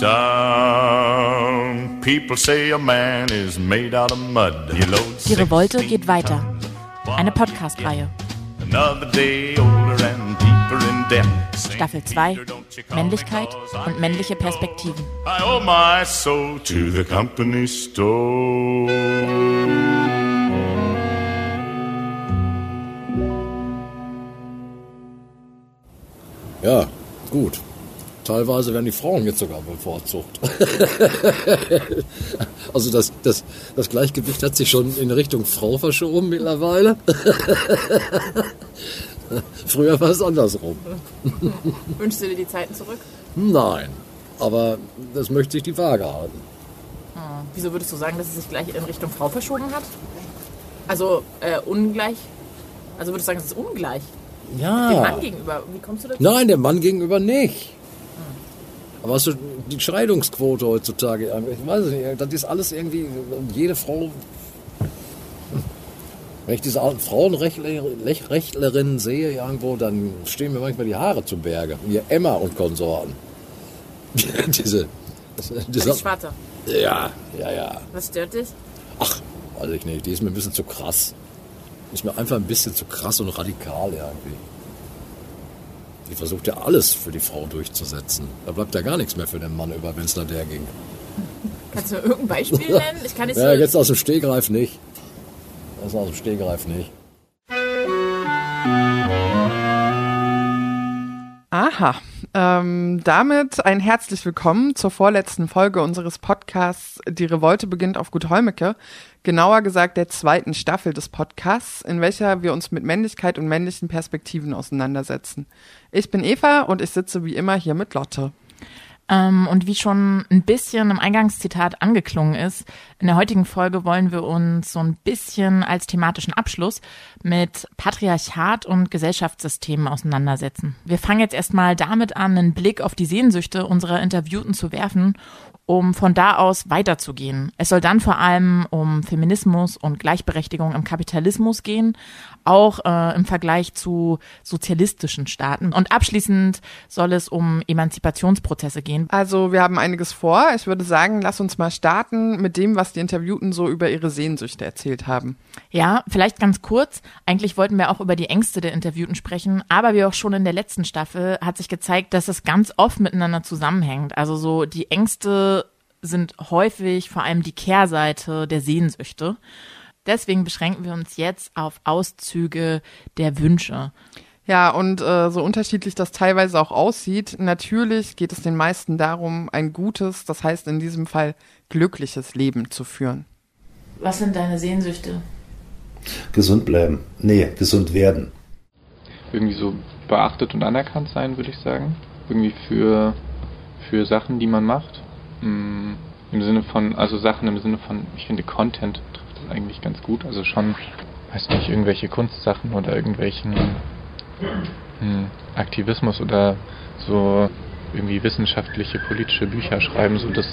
Die Revolte 16 geht weiter. Eine Podcast-Reihe. Another day older and deeper in debt. Staffel 2. Männlichkeit und männliche Perspektiven. I owe my soul to the company store. Ja, gut. Teilweise werden die Frauen jetzt sogar bevorzugt. also das, das, das Gleichgewicht hat sich schon in Richtung Frau verschoben mittlerweile. Früher war es andersrum. Wünschst du dir die Zeiten zurück? Nein, aber das möchte ich die Waage halten. Wieso würdest du sagen, dass es sich gleich in Richtung Frau verschoben hat? Also äh, ungleich? Also würdest du sagen, es ist ungleich? Dem Ja. Mann gegenüber. Wie kommst du dazu? Nein, dem Mann gegenüber nicht. Aber du die Scheidungsquote heutzutage? Ich weiß es nicht, das ist alles irgendwie, jede Frau. Wenn ich diese alten Frauenrechtlerinnen sehe irgendwo, dann stehen mir manchmal die Haare zu Berge. Wie Emma und Konsorten. diese, diese, ist schwarzer. ja, ja, ja. Was stört dich? Ach, weiß ich nicht, die ist mir ein bisschen zu krass. Ist mir einfach ein bisschen zu krass und radikal irgendwie. Die versucht ja alles für die Frau durchzusetzen. Da bleibt ja gar nichts mehr für den Mann über, wenn es nach der ging. Kannst du mir irgendein Beispiel nennen? Ich kann nicht Ja, so. jetzt aus dem Stegreif nicht. Das aus dem Stegreif nicht. Aha. Ähm, damit ein herzlich willkommen zur vorletzten Folge unseres Podcasts Die Revolte beginnt auf Gut Holmecke. Genauer gesagt der zweiten Staffel des Podcasts, in welcher wir uns mit Männlichkeit und männlichen Perspektiven auseinandersetzen. Ich bin Eva und ich sitze wie immer hier mit Lotte. Ähm, und wie schon ein bisschen im Eingangszitat angeklungen ist, in der heutigen Folge wollen wir uns so ein bisschen als thematischen Abschluss mit Patriarchat und Gesellschaftssystemen auseinandersetzen. Wir fangen jetzt erstmal damit an, einen Blick auf die Sehnsüchte unserer Interviewten zu werfen, um von da aus weiterzugehen. Es soll dann vor allem um Feminismus und Gleichberechtigung im Kapitalismus gehen, auch äh, im Vergleich zu sozialistischen Staaten. Und abschließend soll es um Emanzipationsprozesse gehen. Also wir haben einiges vor. Ich würde sagen, lass uns mal starten mit dem, was die Interviewten so über ihre Sehnsüchte erzählt haben. Ja, vielleicht ganz kurz. Eigentlich wollten wir auch über die Ängste der Interviewten sprechen, aber wie auch schon in der letzten Staffel hat sich gezeigt, dass es ganz oft miteinander zusammenhängt. Also so die Ängste sind häufig vor allem die Kehrseite der Sehnsüchte. Deswegen beschränken wir uns jetzt auf Auszüge der Wünsche. Ja, und äh, so unterschiedlich das teilweise auch aussieht, natürlich geht es den meisten darum, ein gutes, das heißt in diesem Fall glückliches Leben zu führen. Was sind deine Sehnsüchte? Gesund bleiben. Nee, gesund werden. irgendwie so beachtet und anerkannt sein, würde ich sagen. Irgendwie für, für Sachen, die man macht. Mm, Im Sinne von, also Sachen im Sinne von, ich finde Content trifft das eigentlich ganz gut. Also schon, weiß nicht, irgendwelche Kunstsachen oder irgendwelchen Aktivismus oder so irgendwie wissenschaftliche, politische Bücher schreiben, so das,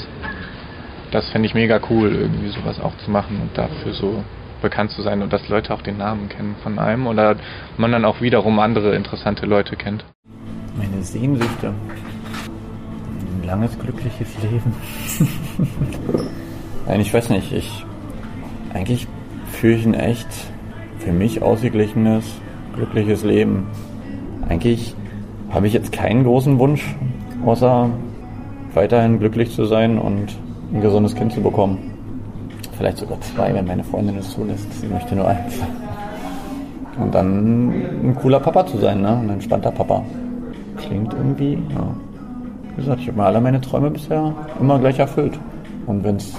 das fände ich mega cool, irgendwie sowas auch zu machen und dafür so bekannt zu sein und dass Leute auch den Namen kennen von einem oder man dann auch wiederum andere interessante Leute kennt. Meine Sehnsüchte. Ein langes, glückliches Leben. Nein, ich weiß nicht. Ich, eigentlich führe ich ein echt für mich ausgeglichenes, glückliches Leben. Eigentlich habe ich jetzt keinen großen Wunsch, außer weiterhin glücklich zu sein und ein gesundes Kind zu bekommen. Vielleicht sogar zwei, wenn meine Freundin es zulässt. Sie möchte nur eins. Und dann ein cooler Papa zu sein, ne? Ein entspannter Papa. Klingt irgendwie, ja. Wie gesagt, ich habe mir alle meine Träume bisher immer gleich erfüllt. Und wenn es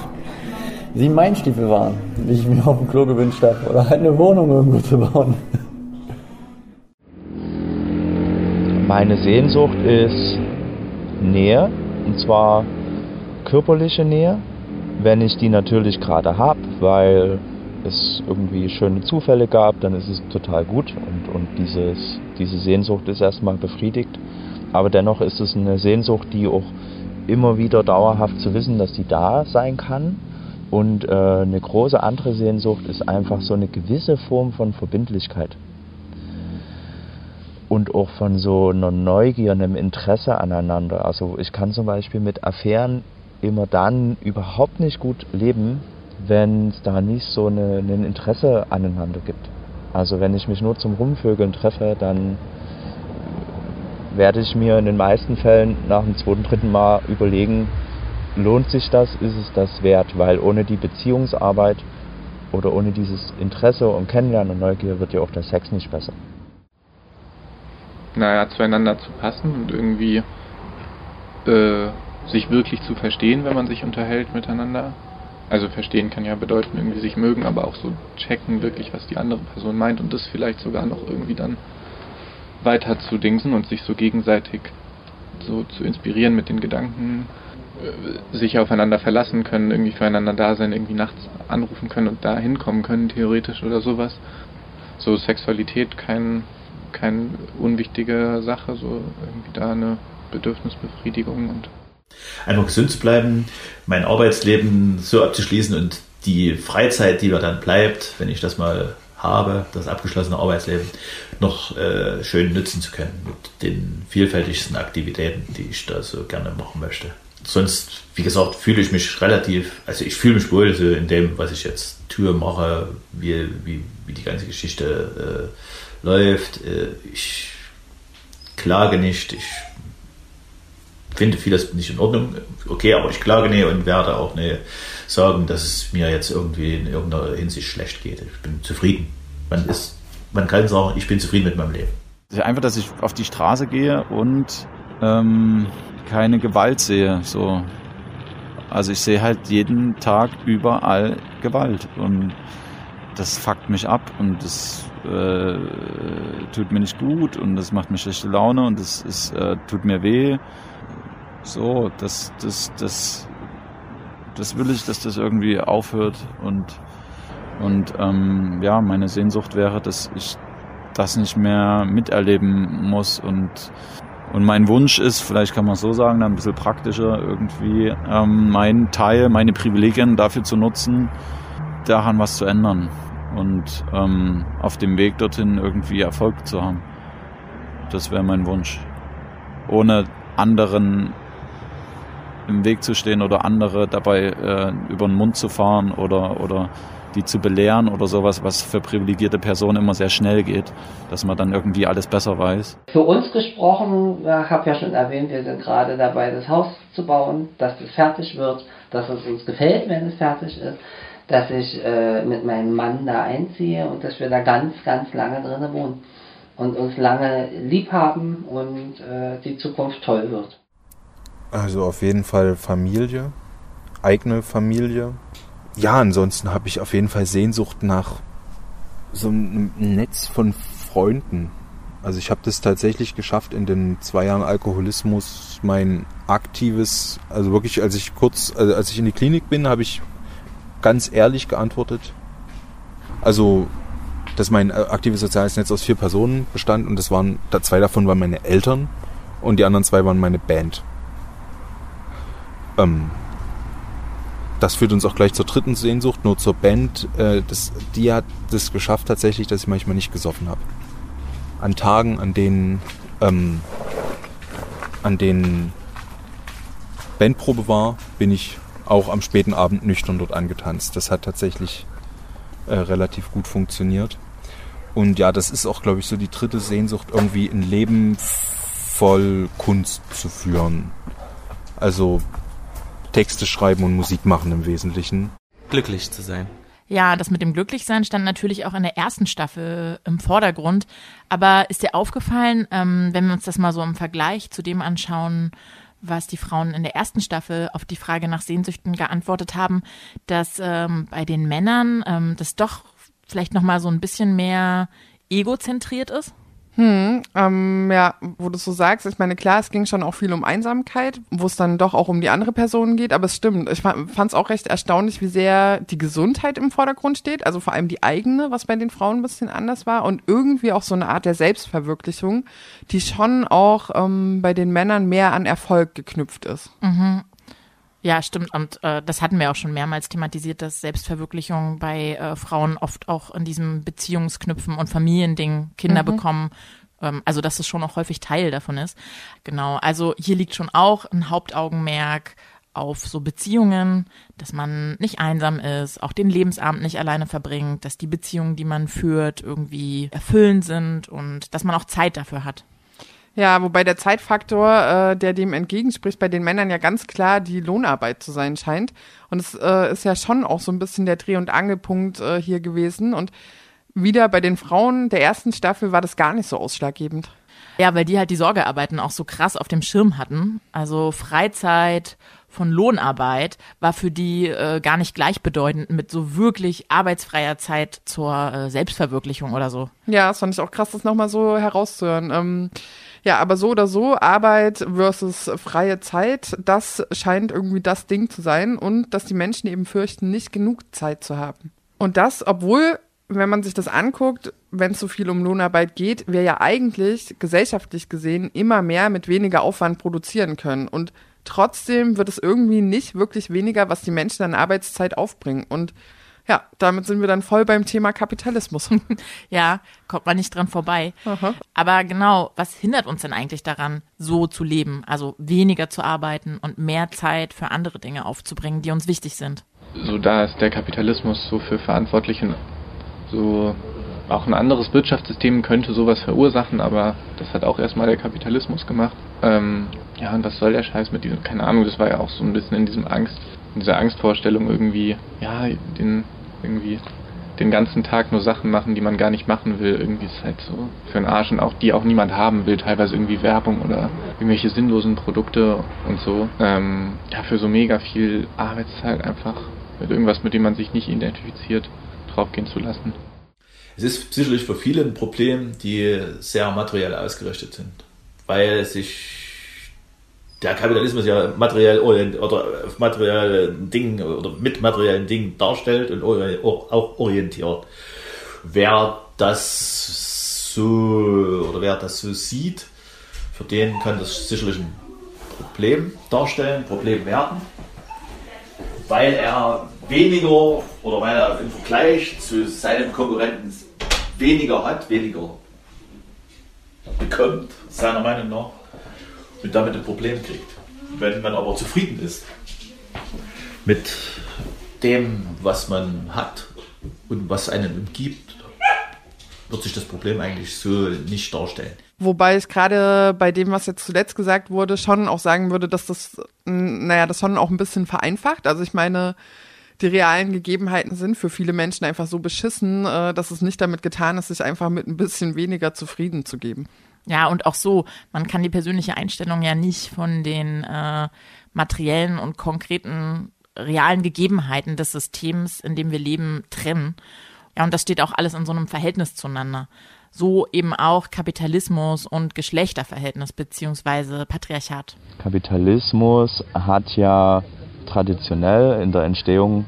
sieben Meilenstiefel waren, die ich mir auf dem Klo gewünscht habe, oder halt eine Wohnung irgendwo zu bauen. Meine Sehnsucht ist Nähe, und zwar körperliche Nähe, wenn ich die natürlich gerade habe, weil es irgendwie schöne Zufälle gab, dann ist es total gut und, und dieses, diese Sehnsucht ist erstmal befriedigt. Aber dennoch ist es eine Sehnsucht, die auch immer wieder dauerhaft zu wissen, dass die da sein kann. Und äh, eine große andere Sehnsucht ist einfach so eine gewisse Form von Verbindlichkeit. Und auch von so einer Neugier, einem Interesse aneinander. Also ich kann zum Beispiel mit Affären immer dann überhaupt nicht gut leben, wenn es da nicht so eine, ein Interesse aneinander gibt. Also wenn ich mich nur zum Rumvögeln treffe, dann werde ich mir in den meisten Fällen nach dem zweiten, dritten Mal überlegen, lohnt sich das, ist es das wert? Weil ohne die Beziehungsarbeit oder ohne dieses Interesse und Kennenlernen und Neugier wird ja auch der Sex nicht besser. Naja, zueinander zu passen und irgendwie äh, sich wirklich zu verstehen, wenn man sich unterhält miteinander. Also verstehen kann ja bedeuten, irgendwie sich mögen, aber auch so checken wirklich, was die andere Person meint und das vielleicht sogar noch irgendwie dann weiter zu dingsen und sich so gegenseitig so zu inspirieren mit den Gedanken, äh, sich aufeinander verlassen können, irgendwie füreinander da sein, irgendwie nachts anrufen können und da hinkommen können, theoretisch oder sowas. So Sexualität kein, kein unwichtige Sache, so irgendwie da eine Bedürfnisbefriedigung und einfach gesund zu bleiben, mein Arbeitsleben so abzuschließen und die Freizeit, die mir dann bleibt, wenn ich das mal habe, das abgeschlossene Arbeitsleben, noch äh, schön nutzen zu können mit den vielfältigsten Aktivitäten, die ich da so gerne machen möchte. Sonst, wie gesagt, fühle ich mich relativ, also ich fühle mich wohl so in dem, was ich jetzt tue, mache, wie, wie, wie die ganze Geschichte äh, läuft. Äh, ich klage nicht, ich finde vieles nicht in Ordnung, okay, aber ich klage nicht und werde auch nicht sagen, dass es mir jetzt irgendwie in irgendeiner Hinsicht schlecht geht. Ich bin zufrieden. Man ist, man kann sagen, ich bin zufrieden mit meinem Leben. Einfach, dass ich auf die Straße gehe und ähm, keine Gewalt sehe. So, also ich sehe halt jeden Tag überall Gewalt und das fuckt mich ab und das äh, tut mir nicht gut und das macht mir schlechte Laune und das ist, äh, tut mir weh. So, das, das, das, das will ich, dass das irgendwie aufhört und, und ähm, ja, meine Sehnsucht wäre, dass ich das nicht mehr miterleben muss und und mein Wunsch ist, vielleicht kann man so sagen, dann ein bisschen praktischer, irgendwie ähm, meinen Teil, meine Privilegien dafür zu nutzen, daran was zu ändern und ähm, auf dem Weg dorthin irgendwie Erfolg zu haben. Das wäre mein Wunsch. Ohne anderen im Weg zu stehen oder andere dabei äh, über den Mund zu fahren oder, oder die zu belehren oder sowas, was für privilegierte Personen immer sehr schnell geht, dass man dann irgendwie alles besser weiß. Für uns gesprochen, ich habe ja schon erwähnt, wir sind gerade dabei, das Haus zu bauen, dass es fertig wird, dass es uns gefällt, wenn es fertig ist, dass ich äh, mit meinem Mann da einziehe und dass wir da ganz, ganz lange drinnen wohnen und uns lange lieb haben und äh, die Zukunft toll wird. Also auf jeden Fall Familie, eigene Familie. Ja, ansonsten habe ich auf jeden Fall Sehnsucht nach so einem Netz von Freunden. Also ich habe das tatsächlich geschafft, in den zwei Jahren Alkoholismus mein aktives, also wirklich, als ich kurz, also als ich in die Klinik bin, habe ich ganz ehrlich geantwortet. Also, dass mein aktives soziales Netz aus vier Personen bestand und das waren, zwei davon waren meine Eltern und die anderen zwei waren meine Band. Ähm, das führt uns auch gleich zur dritten Sehnsucht, nur zur Band. Äh, das, die hat es geschafft tatsächlich, dass ich manchmal nicht gesoffen habe. An Tagen, an denen, ähm, an denen Bandprobe war, bin ich auch am späten Abend nüchtern dort angetanzt. Das hat tatsächlich äh, relativ gut funktioniert. Und ja, das ist auch, glaube ich, so die dritte Sehnsucht, irgendwie ein Leben voll Kunst zu führen. Also Texte schreiben und Musik machen im Wesentlichen. Glücklich zu sein. Ja, das mit dem Glücklichsein stand natürlich auch in der ersten Staffel im Vordergrund. Aber ist dir aufgefallen, ähm, wenn wir uns das mal so im Vergleich zu dem anschauen, was die Frauen in der ersten Staffel auf die Frage nach Sehnsüchten geantwortet haben, dass ähm, bei den Männern ähm, das doch vielleicht noch mal so ein bisschen mehr egozentriert ist? Hm, ähm, ja, wo du so sagst, ich meine, klar, es ging schon auch viel um Einsamkeit, wo es dann doch auch um die andere Person geht, aber es stimmt. Ich fand es auch recht erstaunlich, wie sehr die Gesundheit im Vordergrund steht, also vor allem die eigene, was bei den Frauen ein bisschen anders war und irgendwie auch so eine Art der Selbstverwirklichung, die schon auch ähm, bei den Männern mehr an Erfolg geknüpft ist. Mhm. Ja, stimmt. Und äh, das hatten wir auch schon mehrmals thematisiert, dass Selbstverwirklichung bei äh, Frauen oft auch in diesem Beziehungsknüpfen und Familiending Kinder mhm. bekommen Ähm, also, dass es schon auch häufig Teil davon ist. Genau. Also, hier liegt schon auch ein Hauptaugenmerk auf so Beziehungen, dass man nicht einsam ist, auch den Lebensabend nicht alleine verbringt, dass die Beziehungen, die man führt, irgendwie erfüllend sind und dass man auch Zeit dafür hat. Ja, wobei der Zeitfaktor, äh, der dem entgegenspricht, bei den Männern ja ganz klar die Lohnarbeit zu sein scheint. Und es äh, ist ja schon auch so ein bisschen der Dreh- und Angelpunkt äh, hier gewesen. Und wieder bei den Frauen der ersten Staffel war das gar nicht so ausschlaggebend. Ja, weil die halt die Sorgearbeiten auch so krass auf dem Schirm hatten. Also Freizeit von Lohnarbeit war für die äh, gar nicht gleichbedeutend mit so wirklich arbeitsfreier Zeit zur äh, Selbstverwirklichung oder so. Ja, das fand ich auch krass, das nochmal so herauszuhören. Ähm, ja, aber so oder so, Arbeit versus freie Zeit, das scheint irgendwie das Ding zu sein und dass die Menschen eben fürchten, nicht genug Zeit zu haben. Und das, obwohl, wenn man sich das anguckt, wenn es so viel um Lohnarbeit geht, wir ja eigentlich gesellschaftlich gesehen immer mehr mit weniger Aufwand produzieren können. Und trotzdem wird es irgendwie nicht wirklich weniger, was die Menschen an Arbeitszeit aufbringen. Und ja, damit sind wir dann voll beim Thema Kapitalismus. ja, kommt man nicht dran vorbei. Aha. Aber genau, was hindert uns denn eigentlich daran, so zu leben? Also weniger zu arbeiten und mehr Zeit für andere Dinge aufzubringen, die uns wichtig sind. So da ist der Kapitalismus so für Verantwortlichen so auch ein anderes Wirtschaftssystem könnte sowas verursachen, aber das hat auch erstmal der Kapitalismus gemacht. Ähm, ja, und was soll der Scheiß mit diesem, keine Ahnung, das war ja auch so ein bisschen in diesem Angst, in dieser Angstvorstellung irgendwie, ja, den irgendwie den ganzen Tag nur Sachen machen, die man gar nicht machen will. Irgendwie ist halt so für einen Arsch und auch die auch niemand haben will. Teilweise irgendwie Werbung oder irgendwelche sinnlosen Produkte und so. Ähm, ja, für so mega viel Arbeitszeit einfach mit irgendwas, mit dem man sich nicht identifiziert, draufgehen zu lassen. Es ist sicherlich für viele ein Problem, die sehr materiell ausgerichtet sind, weil sich der Kapitalismus ja materiell oder materiellen Dingen oder mit materiellen Dingen darstellt und auch orientiert. Wer das so oder wer das so sieht, für den kann das sicherlich ein Problem darstellen, Problem werden, weil er weniger oder weil er im Vergleich zu seinem Konkurrenten weniger hat, weniger bekommt, seiner Meinung nach und damit ein Problem kriegt. Wenn man aber zufrieden ist mit dem, was man hat und was einen umgibt, wird sich das Problem eigentlich so nicht darstellen. Wobei ich gerade bei dem, was jetzt zuletzt gesagt wurde, schon auch sagen würde, dass das, naja, das schon auch ein bisschen vereinfacht. Also ich meine, die realen Gegebenheiten sind für viele Menschen einfach so beschissen, äh, dass es nicht damit getan ist, sich einfach mit ein bisschen weniger zufrieden zu geben. Ja, und auch so, man kann die persönliche Einstellung ja nicht von den äh, materiellen und konkreten realen Gegebenheiten des Systems, in dem wir leben, trennen. Ja, und das steht auch alles in so einem Verhältnis zueinander. So eben auch Kapitalismus und Geschlechterverhältnis beziehungsweise Patriarchat. Kapitalismus hat ja traditionell in der Entstehung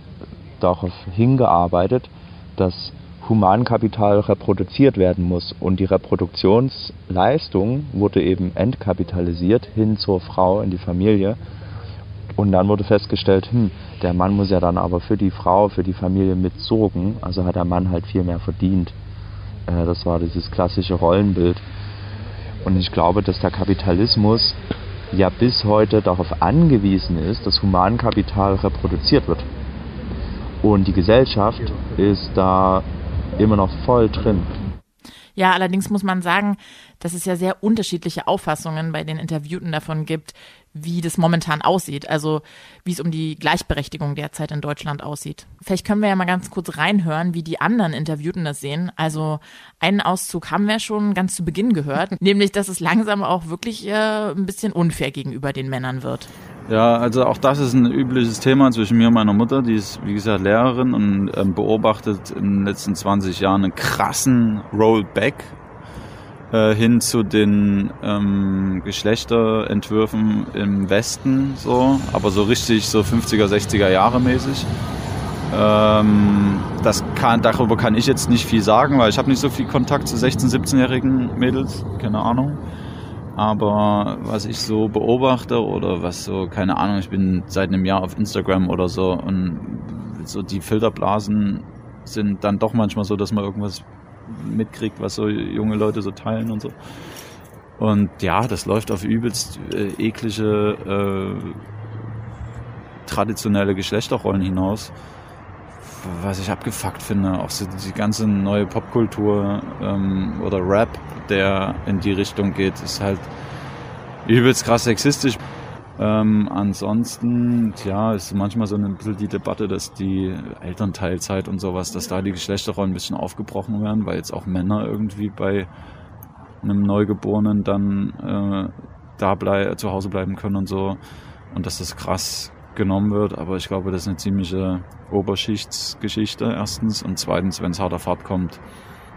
darauf hingearbeitet, dass Humankapital reproduziert werden muss. Und die Reproduktionsleistung wurde eben entkapitalisiert hin zur Frau in die Familie. Und dann wurde festgestellt, hm, der Mann muss ja dann aber für die Frau, für die Familie mitsorgen. Also hat der Mann halt viel mehr verdient. Äh, das war dieses klassische Rollenbild. Und ich glaube, dass der Kapitalismus ja bis heute darauf angewiesen ist, dass Humankapital reproduziert wird. Und die Gesellschaft ist da immer noch voll drin. Ja, allerdings muss man sagen, dass es ja sehr unterschiedliche Auffassungen bei den Interviewten davon gibt, wie das momentan aussieht, also wie es um die Gleichberechtigung derzeit in Deutschland aussieht. Vielleicht können wir ja mal ganz kurz reinhören, wie die anderen Interviewten das sehen. Also einen Auszug haben wir schon ganz zu Beginn gehört, nämlich dass es langsam auch wirklich äh, ein bisschen unfair gegenüber den Männern wird. Ja, also auch das ist ein übliches Thema zwischen mir und meiner Mutter. Die ist, wie gesagt, Lehrerin und ähm, beobachtet in den letzten 20 Jahren einen krassen Rollback äh, hin zu den ähm, Geschlechterentwürfen im Westen, so, aber so richtig so 50er, 60er Jahre mäßig. Ähm, das kann, darüber kann ich jetzt nicht viel sagen, weil ich habe nicht so viel Kontakt zu 16-, 17-jährigen Mädels, keine Ahnung. Aber was ich so beobachte oder was so, keine Ahnung, ich bin seit einem Jahr auf Instagram oder so und so die Filterblasen sind dann doch manchmal so, dass man irgendwas mitkriegt, was so junge Leute so teilen und so. Und ja, das läuft auf übelst äh, eklige äh, traditionelle Geschlechterrollen hinaus, was ich abgefuckt finde. Auch so die ganze neue Popkultur ähm, oder Rap, der in die Richtung geht, ist halt übelst krass sexistisch. Ähm, ansonsten, ja, ist manchmal so ein bisschen die Debatte, dass die Elternteilzeit und sowas, dass da die Geschlechterrollen ein bisschen aufgebrochen werden, weil jetzt auch Männer irgendwie bei einem Neugeborenen dann äh, da blei zu Hause bleiben können und so. Und dass das krass genommen wird, aber ich glaube, das ist eine ziemliche Oberschichtsgeschichte erstens und zweitens, wenn es hart auf hart kommt,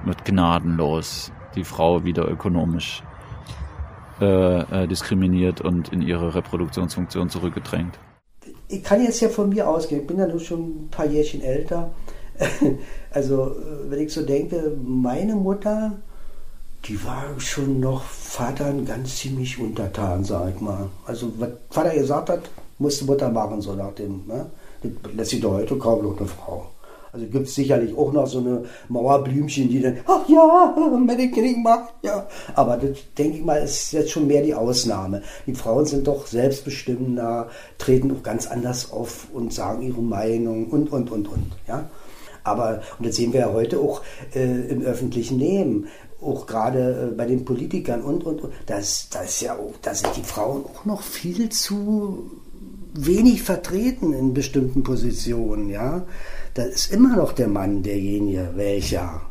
wird gnadenlos die Frau wieder ökonomisch äh, äh, diskriminiert und in ihre Reproduktionsfunktion zurückgedrängt. Ich kann jetzt ja von mir ausgehen, ich bin ja nur schon ein paar Jährchen älter. Also, äh, wenn ich so denke, meine Mutter, die war schon noch Vatern ganz ziemlich untertan, sag ich mal. Also, was Vater gesagt hat, musste Mutter machen, so nach dem, ne? Das lässt sich doch heute kaum noch eine Frau. Also gibt es sicherlich auch noch so eine Mauerblümchen, die dann, ach ja, Krieg macht, ja. Aber das, denke ich mal, ist jetzt schon mehr die Ausnahme. Die Frauen sind doch selbstbestimmender, treten auch ganz anders auf und sagen ihre Meinung und, und, und, und, ja. Aber, und das sehen wir ja heute auch äh, im öffentlichen Leben, auch gerade äh, bei den Politikern und, und, und, das, das ja auch, da sind die Frauen auch noch viel zu wenig vertreten in bestimmten Positionen, ja. Da ist immer noch der Mann derjenige, welcher.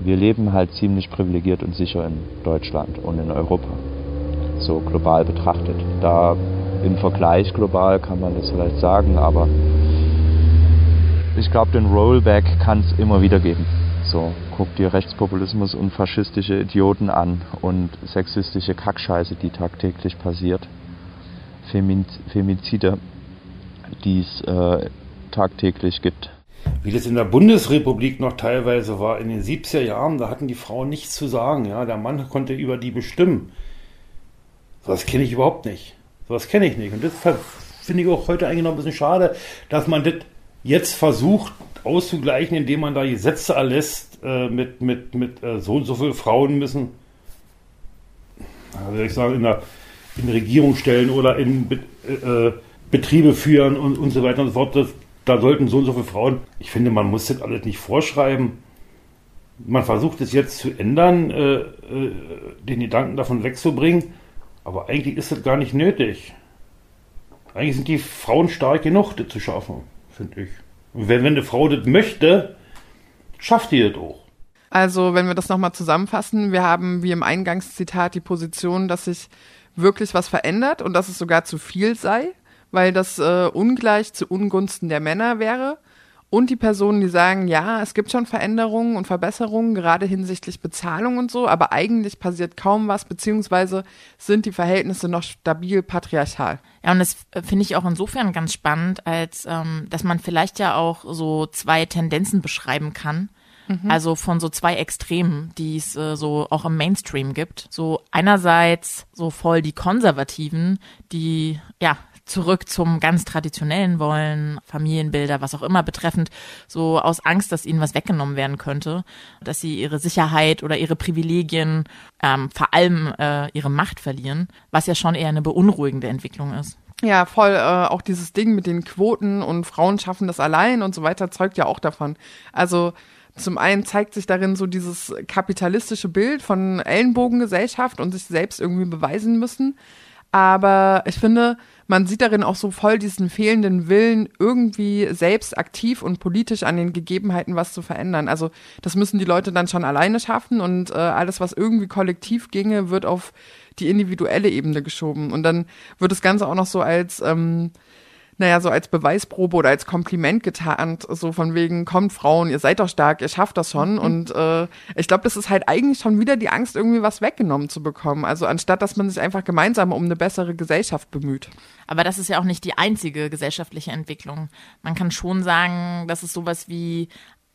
Wir leben halt ziemlich privilegiert und sicher in Deutschland und in Europa, so global betrachtet. Da im Vergleich global kann man das vielleicht sagen, aber ich glaube, den Rollback kann es immer wieder geben. So, guck dir Rechtspopulismus und faschistische Idioten an und sexistische Kackscheiße, die tagtäglich passiert. Femizide, die es äh, tagtäglich gibt. Wie das in der Bundesrepublik noch teilweise war, in den 70er Jahren, da hatten die Frauen nichts zu sagen. Ja? Der Mann konnte über die bestimmen. Sowas kenne ich überhaupt nicht. Sowas kenne ich nicht. Und das finde ich auch heute eigentlich noch ein bisschen schade, dass man das jetzt versucht auszugleichen, indem man da Gesetze erlässt äh, mit, mit, mit äh, so und so viele Frauen müssen, also ich sage, in der in Regierungsstellen oder in äh, Betriebe führen und, und so weiter und so fort. Das, da sollten so und so viele Frauen. Ich finde, man muss das alles nicht vorschreiben. Man versucht es jetzt zu ändern, äh, äh, den Gedanken davon wegzubringen, aber eigentlich ist das gar nicht nötig. Eigentlich sind die Frauen stark genug, das zu schaffen, finde ich. Und wenn, wenn eine Frau das möchte, schafft die das auch. Also, wenn wir das nochmal zusammenfassen, wir haben wie im Eingangszitat die Position, dass sich wirklich was verändert und dass es sogar zu viel sei, weil das äh, ungleich zu Ungunsten der Männer wäre. Und die Personen, die sagen, ja, es gibt schon Veränderungen und Verbesserungen, gerade hinsichtlich Bezahlung und so, aber eigentlich passiert kaum was, beziehungsweise sind die Verhältnisse noch stabil patriarchal. Ja, und das äh, finde ich auch insofern ganz spannend, als ähm, dass man vielleicht ja auch so zwei Tendenzen beschreiben kann. Mhm. Also von so zwei Extremen, die es äh, so auch im Mainstream gibt. So einerseits so voll die Konservativen, die ja zurück zum ganz traditionellen wollen, Familienbilder, was auch immer betreffend, so aus Angst, dass ihnen was weggenommen werden könnte, dass sie ihre Sicherheit oder ihre Privilegien, ähm, vor allem äh, ihre Macht verlieren, was ja schon eher eine beunruhigende Entwicklung ist. Ja, voll. Äh, auch dieses Ding mit den Quoten und Frauen schaffen das allein und so weiter zeugt ja auch davon. Also zum einen zeigt sich darin so dieses kapitalistische Bild von Ellenbogengesellschaft und sich selbst irgendwie beweisen müssen. Aber ich finde, man sieht darin auch so voll diesen fehlenden Willen, irgendwie selbst aktiv und politisch an den Gegebenheiten was zu verändern. Also das müssen die Leute dann schon alleine schaffen und äh, alles, was irgendwie kollektiv ginge, wird auf die individuelle Ebene geschoben. Und dann wird das Ganze auch noch so als ähm, naja, so als Beweisprobe oder als Kompliment getarnt, so von wegen, kommt Frauen, ihr seid doch stark, ihr schafft das schon. Mhm. Und äh, ich glaube, das ist halt eigentlich schon wieder die Angst, irgendwie was weggenommen zu bekommen. Also anstatt, dass man sich einfach gemeinsam um eine bessere Gesellschaft bemüht. Aber das ist ja auch nicht die einzige gesellschaftliche Entwicklung. Man kann schon sagen, dass es sowas wie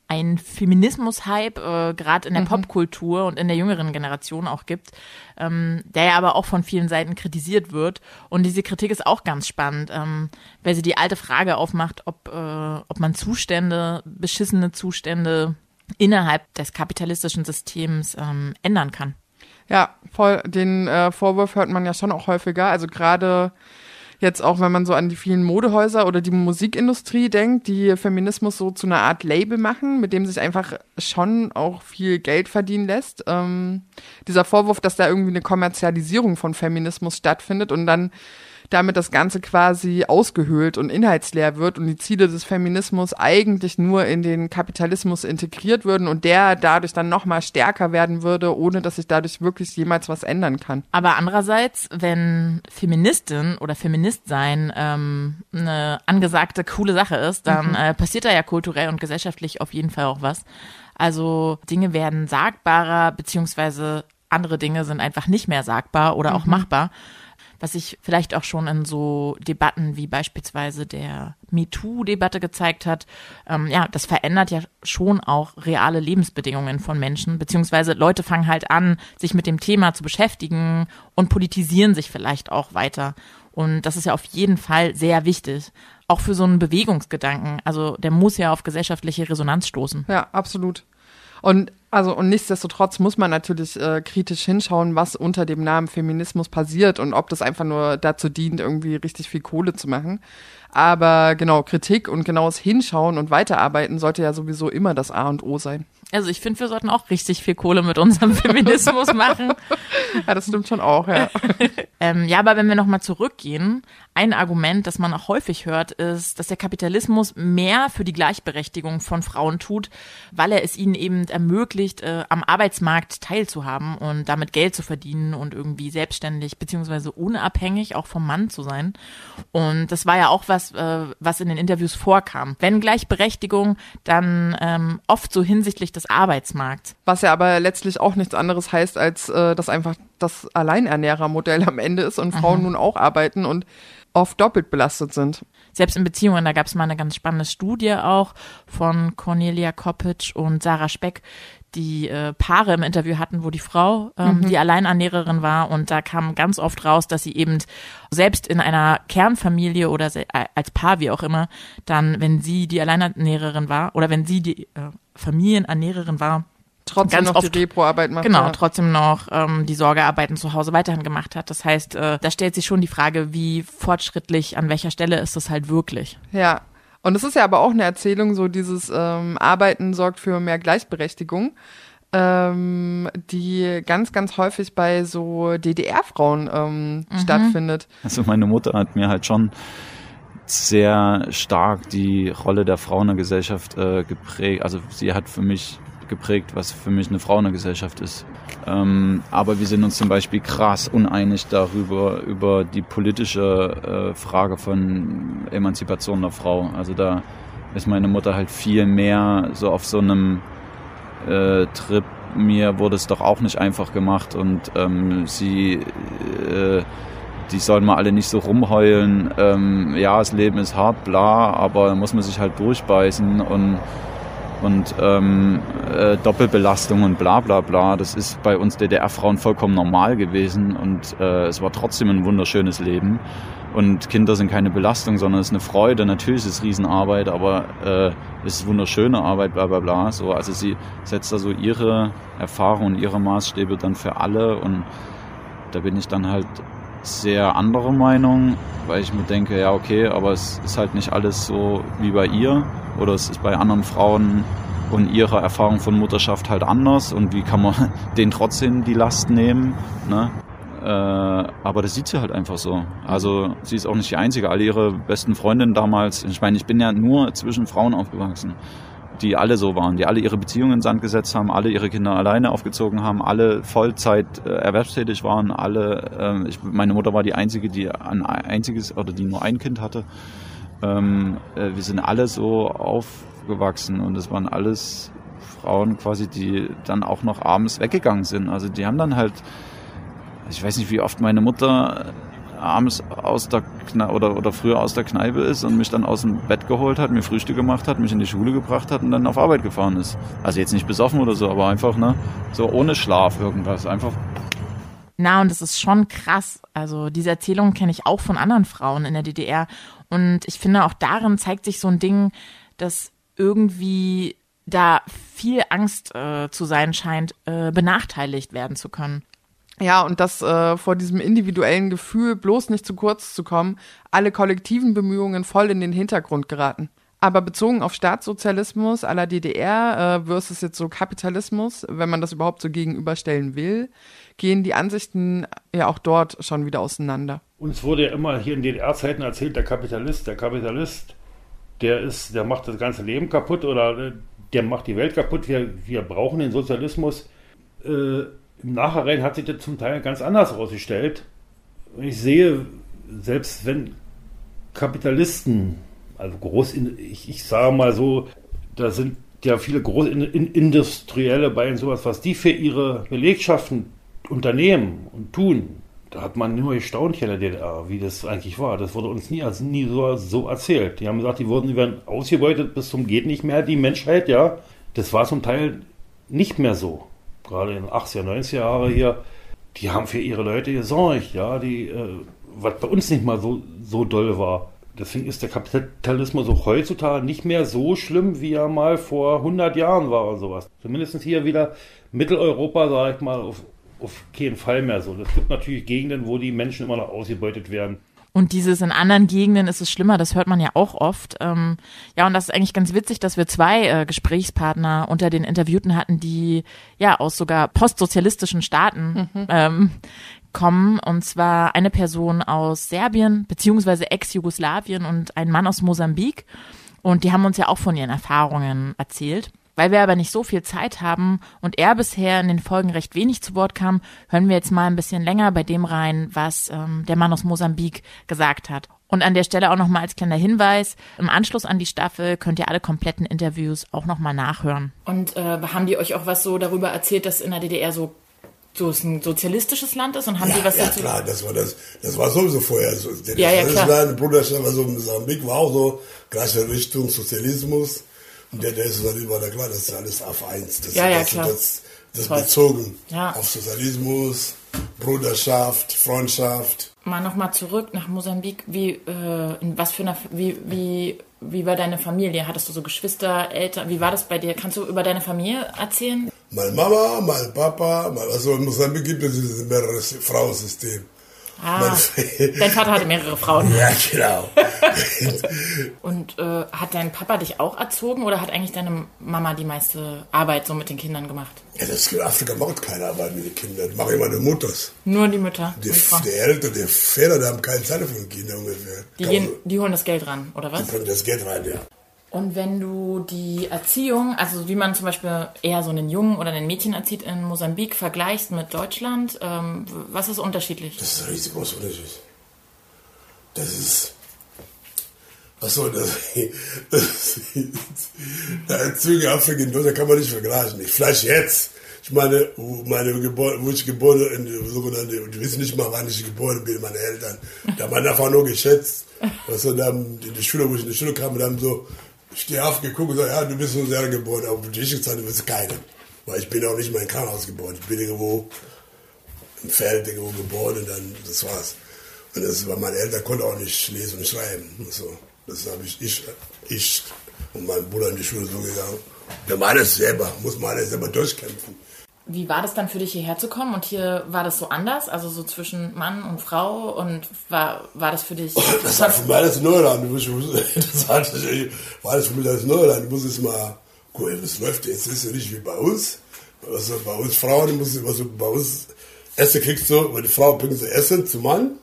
ein Feminismus-Hype, äh, gerade in der mhm. Popkultur und in der jüngeren Generation auch gibt, ähm, der ja aber auch von vielen Seiten kritisiert wird. Und diese Kritik ist auch ganz spannend, ähm, weil sie die alte Frage aufmacht, ob, äh, ob man Zustände, beschissene Zustände innerhalb des kapitalistischen Systems ähm, ändern kann. Ja, voll. Den äh, Vorwurf hört man ja schon auch häufiger. Also gerade jetzt auch, wenn man so an die vielen Modehäuser oder die Musikindustrie denkt, die Feminismus so zu einer Art Label machen, mit dem sich einfach schon auch viel Geld verdienen lässt. Ähm, dieser Vorwurf, dass da irgendwie eine Kommerzialisierung von Feminismus stattfindet und dann damit das Ganze quasi ausgehöhlt und inhaltsleer wird und die Ziele des Feminismus eigentlich nur in den Kapitalismus integriert würden und der dadurch dann nochmal stärker werden würde, ohne dass sich dadurch wirklich jemals was ändern kann. Aber andererseits, wenn Feministin oder Feminist sein ähm, eine angesagte, coole Sache ist, dann Mhm. äh, passiert da ja kulturell und gesellschaftlich auf jeden Fall auch was. Also Dinge werden sagbarer, beziehungsweise andere Dinge sind einfach nicht mehr sagbar oder auch Mhm. machbar. Was sich vielleicht auch schon in so Debatten wie beispielsweise der MeToo-Debatte gezeigt hat. Ähm, ja, das verändert ja schon auch reale Lebensbedingungen von Menschen, beziehungsweise Leute fangen halt an, sich mit dem Thema zu beschäftigen und politisieren sich vielleicht auch weiter. Und das ist ja auf jeden Fall sehr wichtig. Auch für so einen Bewegungsgedanken. Also der muss ja auf gesellschaftliche Resonanz stoßen. Ja, absolut. Und also und nichtsdestotrotz muss man natürlich äh, kritisch hinschauen, was unter dem Namen Feminismus passiert und ob das einfach nur dazu dient, irgendwie richtig viel Kohle zu machen. Aber genau, Kritik und genaues Hinschauen und Weiterarbeiten sollte ja sowieso immer das A und O sein. Also ich finde, wir sollten auch richtig viel Kohle mit unserem Feminismus machen. Ja, das stimmt schon auch, ja. ähm, ja, aber wenn wir nochmal zurückgehen, ein Argument, das man auch häufig hört, ist, dass der Kapitalismus mehr für die Gleichberechtigung von Frauen tut, weil er es ihnen eben ermöglicht, äh, am Arbeitsmarkt teilzuhaben und damit Geld zu verdienen und irgendwie selbstständig beziehungsweise unabhängig auch vom Mann zu sein. Und das war ja auch was, äh, was in den Interviews vorkam. Wenn Gleichberechtigung, dann ähm, oft so hinsichtlich des Arbeitsmarkts. Was ja aber letztlich auch nichts anderes heißt, als äh, dass einfach das Alleiernährermodell am Ende ist und Frauen Mhm. nun auch arbeiten und oft doppelt belastet sind. Selbst in Beziehungen, da gab es mal eine ganz spannende Studie auch von Cornelia Koppitsch und Sarah Speck, die äh, Paare im Interview hatten, wo die Frau ähm, Mhm. die Alleinernährerin war und da kam ganz oft raus, dass sie eben selbst in einer Kernfamilie oder als Paar, wie auch immer, dann, wenn sie die Alleinernährerin war oder wenn sie die äh, Familienernährerin war, Trotzdem noch die Reproarbeit macht, Genau, ja. trotzdem noch ähm, die Sorgearbeiten zu Hause weiterhin gemacht hat. Das heißt, äh, da stellt sich schon die Frage, wie fortschrittlich, an welcher Stelle ist das halt wirklich. Ja. Und es ist ja aber auch eine Erzählung, so dieses ähm, Arbeiten sorgt für mehr Gleichberechtigung, ähm, die ganz, ganz häufig bei so DDR-Frauen ähm, Mhm. stattfindet. Also meine Mutter hat mir halt schon sehr stark die Rolle der Frau in der Gesellschaft äh, geprägt. Also sie hat für mich geprägt, was für mich eine Frau in der Gesellschaft ist. Ähm, aber wir sind uns zum Beispiel krass uneinig darüber, über die politische äh, Frage von Emanzipation der Frau. Also da ist meine Mutter halt viel mehr so auf so einem äh, Trip. Mir wurde es doch auch nicht einfach gemacht und ähm, sie, äh, die sollen mal alle nicht so rumheulen. Ähm, ja, das Leben ist hart, bla, aber da muss man sich halt durchbeißen und und ähm, äh, Doppelbelastung und bla bla bla. Das ist bei uns DDR-Frauen vollkommen normal gewesen und äh, es war trotzdem ein wunderschönes Leben. Und Kinder sind keine Belastung, sondern es ist eine Freude. Natürlich ist es Riesenarbeit, aber äh, es ist wunderschöne Arbeit, bla bla bla. So, also sie setzt da so ihre Erfahrung und ihre Maßstäbe dann für alle und da bin ich dann halt sehr anderer Meinung, weil ich mir denke, ja okay, aber es ist halt nicht alles so wie bei ihr oder es ist bei anderen Frauen und ihrer Erfahrung von Mutterschaft halt anders und wie kann man denen trotzdem die Last nehmen, ne? Äh, aber das sieht sie halt einfach so. Also sie ist auch nicht die Einzige. Alle ihre besten Freundinnen damals, ich meine, ich bin ja nur zwischen Frauen aufgewachsen, die alle so waren, die alle ihre Beziehungen in Sand gesetzt haben, alle ihre Kinder alleine aufgezogen haben, alle Vollzeit äh, erwerbstätig waren, alle, äh, ich, meine Mutter war die Einzige, die ein einziges oder die nur ein Kind hatte. Ähm, äh, wir sind alle so aufgewachsen und es waren alles Frauen quasi, die dann auch noch abends weggegangen sind. Also die haben dann halt, ich weiß nicht, wie oft meine Mutter abends aus der Kne oder, oder früher aus der Kneipe ist und mich dann aus dem Bett geholt hat, mir Frühstück gemacht hat, mich in die Schule gebracht hat und dann auf Arbeit gefahren ist. Also jetzt nicht besoffen oder so, aber einfach, ne, so ohne Schlaf irgendwas. Einfach Na, und es ist schon krass. Also diese Erzählungen kenne ich auch von anderen Frauen in der DDR. Und ich finde, auch darin zeigt sich so ein Ding, dass irgendwie da viel Angst äh, zu sein scheint, äh, benachteiligt werden zu können. Ja, und dass äh, vor diesem individuellen Gefühl bloß nicht zu kurz zu kommen, alle kollektiven Bemühungen voll in den Hintergrund geraten. Aber bezogen auf Staatssozialismus aller DDR äh, versus jetzt so Kapitalismus, wenn man das überhaupt so gegenüberstellen will, gehen die Ansichten ja auch dort schon wieder auseinander. Uns wurde ja immer hier in DDR-Zeiten erzählt, der Kapitalist, der Kapitalist, der ist, der macht das ganze Leben kaputt oder äh, der macht die Welt kaputt. Wir, wir brauchen den Sozialismus. Äh, Im Nachhinein hat sich das zum Teil ganz anders herausgestellt. Ich sehe, selbst wenn Kapitalisten, also groß, ich, ich sage mal so, da sind ja viele Großindustrielle bei und sowas, was die für ihre Belegschaften unternehmen und tun, da hat man nur gestaunt hier in der DDR, wie das eigentlich war. Das wurde uns nie, also nie so, so erzählt. Die haben gesagt, die wurden, die werden ausgebeutet bis zum geht nicht mehr, die Menschheit, ja. Das war zum Teil nicht mehr so. Gerade in den 80er, 90er Jahre hier, die haben für ihre Leute gesorgt, ja, die, äh, was bei uns nicht mal so, so doll war. Deswegen ist der Kapitalismus auch heutzutage nicht mehr so schlimm, wie er mal vor 100 Jahren war und sowas. Zumindest hier wieder Mitteleuropa, sage ich mal, auf auf keinen Fall mehr so. Es gibt natürlich Gegenden, wo die Menschen immer noch ausgebeutet werden. Und dieses in anderen Gegenden ist es schlimmer, das hört man ja auch oft. Ähm, ja, und das ist eigentlich ganz witzig, dass wir zwei äh, Gesprächspartner unter den Interviewten hatten, die ja aus sogar postsozialistischen Staaten mhm. ähm, kommen. Und zwar eine Person aus Serbien beziehungsweise Ex-Jugoslawien und ein Mann aus Mosambik. Und die haben uns ja auch von ihren Erfahrungen erzählt. Weil wir aber nicht so viel Zeit haben und er bisher in den Folgen recht wenig zu Wort kam, hören wir jetzt mal ein bisschen länger bei dem rein, was ähm, der Mann aus Mosambik gesagt hat. Und an der Stelle auch nochmal als kleiner Hinweis, im Anschluss an die Staffel könnt ihr alle kompletten Interviews auch nochmal nachhören. Und äh, haben die euch auch was so darüber erzählt, dass in der DDR so so es ein sozialistisches Land ist und haben ja, die was ja, dazu? klar, das war das, das war sowieso vorher so. Ja, ja, klar. Bruderschaft, also Mosambik war auch so, gleiche Richtung Sozialismus. Und der, der ist dann war da klar, das ist alles auf eins. Das, ja, ja, das, klar. das, das bezogen ja. auf Sozialismus, Bruderschaft, Freundschaft. Mal nochmal zurück nach Mosambik. Wie, äh, in was für eine, wie, wie, wie war deine Familie? Hattest du so Geschwister, Eltern? Wie war das bei dir? Kannst du über deine Familie erzählen? Meine Mama, mein Papa, mein, also in Mosambik gibt es dieses mehrere Frauensystem. Ah, dein Vater hatte mehrere Frauen. Ja, genau. Und äh, hat dein Papa dich auch erzogen oder hat eigentlich deine Mama die meiste Arbeit so mit den Kindern gemacht? Ja, das Afrika macht keine Arbeit mit den Kindern. Machen immer die Mutters. Nur die Mütter. Die, die Eltern, die Väter, die haben keine Zeit für Kinder ungefähr. Die, gehen, die holen das Geld ran, oder was? Die bringen das Geld rein, ja. Und wenn du die Erziehung, also wie man zum Beispiel eher so einen Jungen oder ein Mädchen erzieht in Mosambik, vergleichst mit Deutschland, ähm, was ist unterschiedlich? Das ist ein riesengroßer Unterschied. Das ist. Achso, das, das Erziehung in Afrika in Deutschland kann man nicht vergleichen. Vielleicht jetzt. Ich meine, meine Geburt, wo ich geboren in sogenannte, ich weiß nicht mal, wann ich geboren bin, meine Eltern. Da haben einfach nur geschätzt. Also, dann in der Schule, wo ich in die Schule kam, haben so, ich stehe auf, geguckt und sage, ja, du bist so sehr geboren, aber für dich Zeit bist keine. Weil ich bin auch nicht mal in Krankenhaus geboren. Ich bin irgendwo im Feld irgendwo geboren und dann, das war's. Und das war, meine Eltern konnten auch nicht lesen und schreiben. Und so. Das habe ich, ich, ich und mein Bruder in die Schule so gegangen. Wir machen alles selber, muss man alles selber durchkämpfen. Wie war das dann für dich hierher zu kommen? Und hier war das so anders? Also so zwischen Mann und Frau? Und war, war das für dich. Das war für mich alles Neuland. Das war alles für mich alles Neuland. Ich muss jetzt mal gucken, das läuft jetzt ist ja nicht wie bei uns. Also bei uns Frauen, muss, also bei uns Essen kriegst du, wenn die Frau bringt sie Essen zum Mann.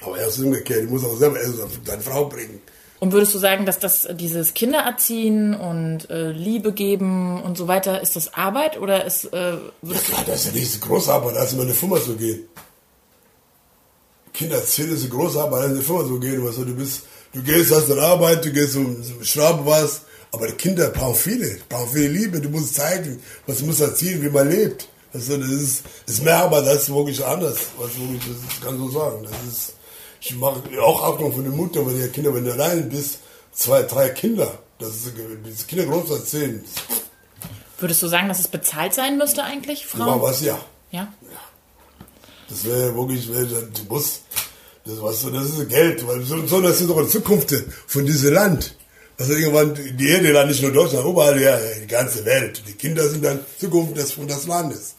Aber erst umgekehrt, die muss auch selber Essen deine Frau bringen. Und würdest du sagen, dass das dieses Kindererziehen und äh, Liebe geben und so weiter, ist das Arbeit oder ist. Äh, ja klar, das ist ja nicht so große Arbeit, als in eine Firma zu gehen. Kindererziehen ist eine große Arbeit, als in eine Firma zu gehen. Weißt du, du, bist, du gehst, hast eine Arbeit, du gehst um Schraube was, aber die Kinder brauchen viele, brauchen viele Liebe. Du musst zeigen, was du musst erziehen, wie man lebt. Also das ist, ist mehr Arbeit als wirklich anders. Was wirklich, das kann so sagen. Das ist, ich mache auch Achtung von der Mutter, wenn die Kinder, wenn du allein bist, zwei, drei Kinder, das ist das Kinder groß erzählen. Würdest du sagen, dass es bezahlt sein müsste eigentlich, Frauen? Ja, was ja. Ja. Das wäre wirklich, wär, du musst, das, weißt du, das ist Geld, weil so, so das ist doch die Zukunft von diesem Land. Also irgendwann, die Erde dann nicht nur Deutschland, überall, ja, die ganze Welt. Die Kinder sind dann Zukunft des, des Landes.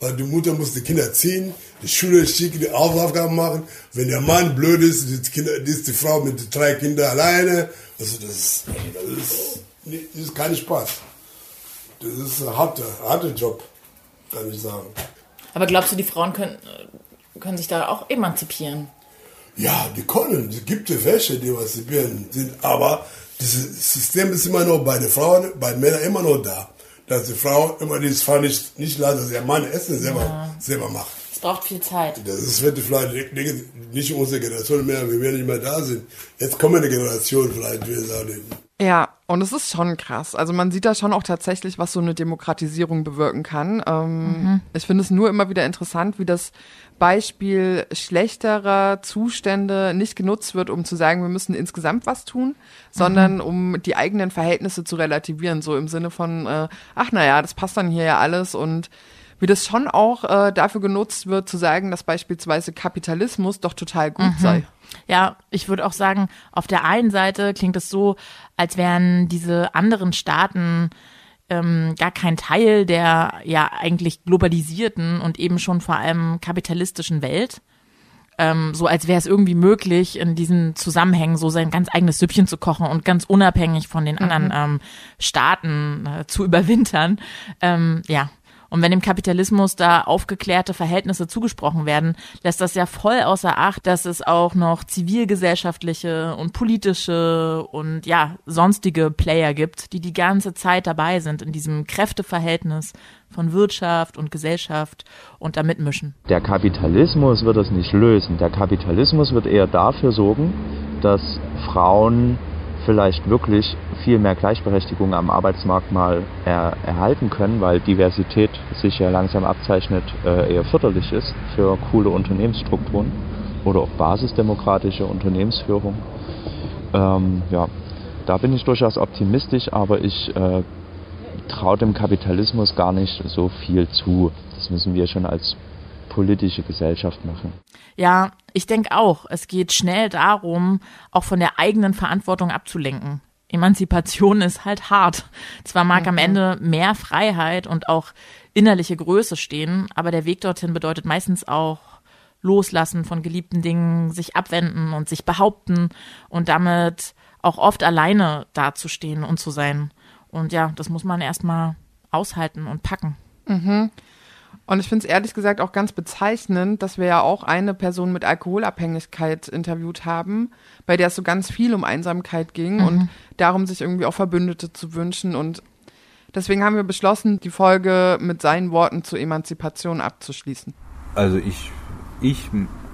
Weil die Mutter muss die Kinder ziehen, die Schule schicken, die Hausaufgaben machen. Wenn der Mann blöd ist, die, Kinder, ist die Frau mit drei Kindern alleine. Also das, das, ist, das ist kein Spaß. Das ist ein harter, harter Job, kann ich sagen. Aber glaubst du, die Frauen können, können sich da auch emanzipieren? Ja, die können. Es gibt ja welche, die emanzipieren sind. Aber dieses System ist immer noch bei den Frauen, bei den Männern immer noch da. Dass die Frau immer die Frau nicht, nicht lässt, dass ihr Mann Essen selber, Ja. selber macht. Es braucht viel Zeit. Das ist, wird vielleicht nicht unsere Generation mehr, wenn wir nicht mehr da sind. Jetzt kommen eine Generation vielleicht, wir sagen. Ja, und es ist schon krass. Also man sieht da schon auch tatsächlich, was so eine Demokratisierung bewirken kann. Ähm, Mhm. Ich finde es nur immer wieder interessant, wie das Beispiel schlechterer Zustände nicht genutzt wird, um zu sagen, wir müssen insgesamt was tun, sondern Mhm. um die eigenen Verhältnisse zu relativieren, so im Sinne von, äh, ach naja, das passt dann hier ja alles und wie das schon auch äh, dafür genutzt wird, zu sagen, dass beispielsweise Kapitalismus doch total gut Mhm. sei. Ja, ich würde auch sagen, auf der einen Seite klingt es so, als wären diese anderen Staaten ähm, gar kein Teil der ja eigentlich globalisierten und eben schon vor allem kapitalistischen Welt. Ähm, so als wäre es irgendwie möglich, in diesen Zusammenhängen so sein ganz eigenes Süppchen zu kochen und ganz unabhängig von den anderen Mhm. ähm, Staaten äh, zu überwintern. Ähm, ja. Und wenn dem Kapitalismus da aufgeklärte Verhältnisse zugesprochen werden, lässt das ja voll außer Acht, dass es auch noch zivilgesellschaftliche und politische und ja, sonstige Player gibt, die die ganze Zeit dabei sind in diesem Kräfteverhältnis von Wirtschaft und Gesellschaft und da mitmischen. Der Kapitalismus wird das nicht lösen. Der Kapitalismus wird eher dafür sorgen, dass Frauen vielleicht wirklich viel mehr Gleichberechtigung am Arbeitsmarkt mal er, erhalten können, weil Diversität sich ja langsam abzeichnet, äh, eher förderlich ist für coole Unternehmensstrukturen oder auch basisdemokratische Unternehmensführung. Ähm, ja, da bin ich durchaus optimistisch, aber ich äh, traue dem Kapitalismus gar nicht so viel zu. Das müssen wir schon als politische Gesellschaft machen. Ja, ich denke auch. Es geht schnell darum, auch von der eigenen Verantwortung abzulenken. Emanzipation ist halt hart. Zwar mag am Ende mehr Freiheit und auch innerliche Größe stehen, aber der Weg dorthin bedeutet meistens auch Loslassen von geliebten Dingen, sich abwenden und sich behaupten und damit auch oft alleine dazustehen und zu sein. Und ja, das muss man erstmal aushalten und packen. Mhm. Und ich finde es ehrlich gesagt auch ganz bezeichnend, dass wir ja auch eine Person mit Alkoholabhängigkeit interviewt haben, bei der es so ganz viel um Einsamkeit ging Mhm. und darum, sich irgendwie auch Verbündete zu wünschen. Und deswegen haben wir beschlossen, die Folge mit seinen Worten zur Emanzipation abzuschließen. Also ich, ich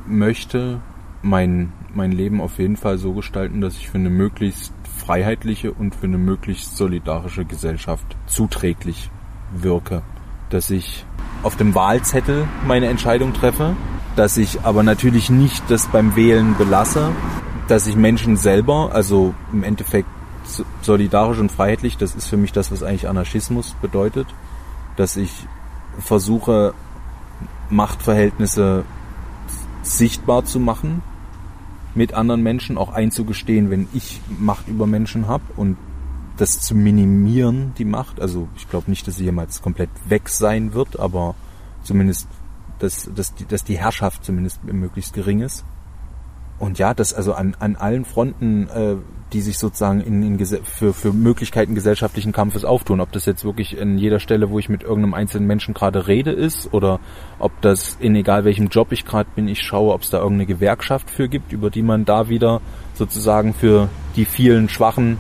möchte mein, mein Leben auf jeden Fall so gestalten, dass ich für eine möglichst freiheitliche und für eine möglichst solidarische Gesellschaft zuträglich wirke. Dass ich auf dem Wahlzettel meine Entscheidung treffe, dass ich aber natürlich nicht das beim Wählen belasse, dass ich Menschen selber, also im Endeffekt so- solidarisch und freiheitlich, das ist für mich das, was eigentlich Anarchismus bedeutet, dass ich versuche, Machtverhältnisse sichtbar zu machen, mit anderen Menschen auch einzugestehen, wenn ich Macht über Menschen habe und das zu minimieren, die Macht. Also ich glaube nicht, dass sie jemals komplett weg sein wird, aber zumindest, dass, dass, die, dass die Herrschaft zumindest möglichst gering ist. Und ja, das also an, an allen Fronten, äh, die sich sozusagen in, in für, für Möglichkeiten gesellschaftlichen Kampfes auftun. Ob das jetzt wirklich an jeder Stelle, wo ich mit irgendeinem einzelnen Menschen gerade rede, ist oder ob das in egal welchem Job ich gerade bin, ich schaue, ob es da irgendeine Gewerkschaft für gibt, über die man da wieder sozusagen für die vielen Schwachen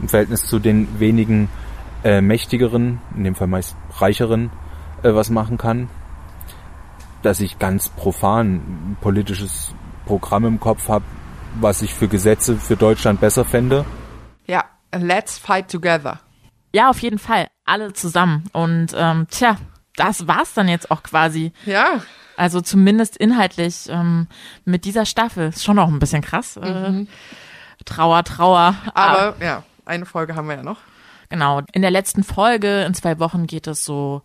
im Verhältnis zu den wenigen äh, mächtigeren, in dem Fall meist reicheren, äh, was machen kann. Dass ich ganz profan ein politisches Programm im Kopf habe, was ich für Gesetze für Deutschland besser fände. Ja, let's fight together. Ja, auf jeden Fall. Alle zusammen. Und ähm, tja, das war's dann jetzt auch quasi. Ja. Also zumindest inhaltlich ähm, mit dieser Staffel. Ist schon auch ein bisschen krass. Äh, Mhm. Trauer, Trauer. Aber ja, eine Folge haben wir ja noch. Genau. In der letzten Folge, in zwei Wochen, geht es so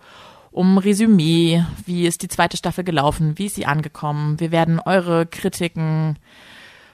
um Resümee. Wie ist die zweite Staffel gelaufen? Wie ist sie angekommen? Wir werden eure Kritiken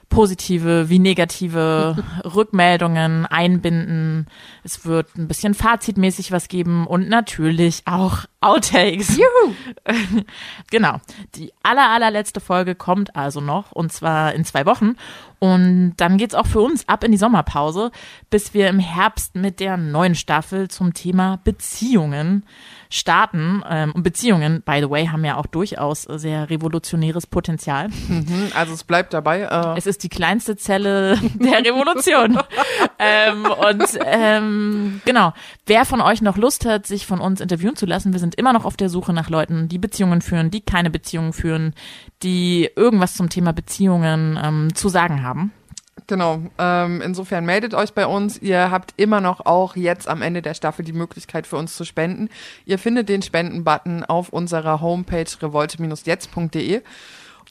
positive wie negative Rückmeldungen einbinden. Es wird ein bisschen fazitmäßig was geben und natürlich auch Outtakes. Juhu! genau. Die aller, allerletzte Folge kommt also noch und zwar in zwei Wochen. Und dann geht's auch für uns ab in die Sommerpause, bis wir im Herbst mit der neuen Staffel zum Thema Beziehungen starten. Ähm, und Beziehungen, by the way, haben ja auch durchaus sehr revolutionäres Potenzial. Mhm, also es bleibt dabei. Äh es ist die kleinste Zelle der Revolution. ähm, und ähm, genau, wer von euch noch Lust hat, sich von uns interviewen zu lassen, wir sind immer noch auf der Suche nach Leuten, die Beziehungen führen, die keine Beziehungen führen, die irgendwas zum Thema Beziehungen ähm, zu sagen haben. Genau. Ähm, insofern meldet euch bei uns. Ihr habt immer noch auch jetzt am Ende der Staffel die Möglichkeit für uns zu spenden. Ihr findet den Spenden-Button auf unserer Homepage revolte-jetzt.de.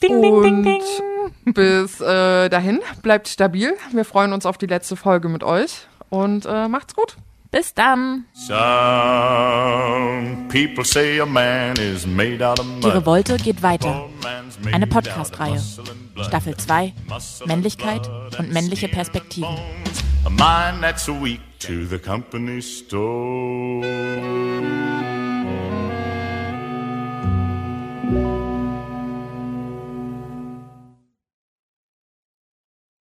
Ding, ding, ding, ding. bis äh, dahin bleibt stabil. Wir freuen uns auf die letzte Folge mit euch und äh, macht's gut. Bis dann. Some people say a man is made out of Die. Revolte geht weiter. Eine Podcast-Reihe. Staffel 2. Männlichkeit und männliche Perspektiven. A mind that's weak to the company store.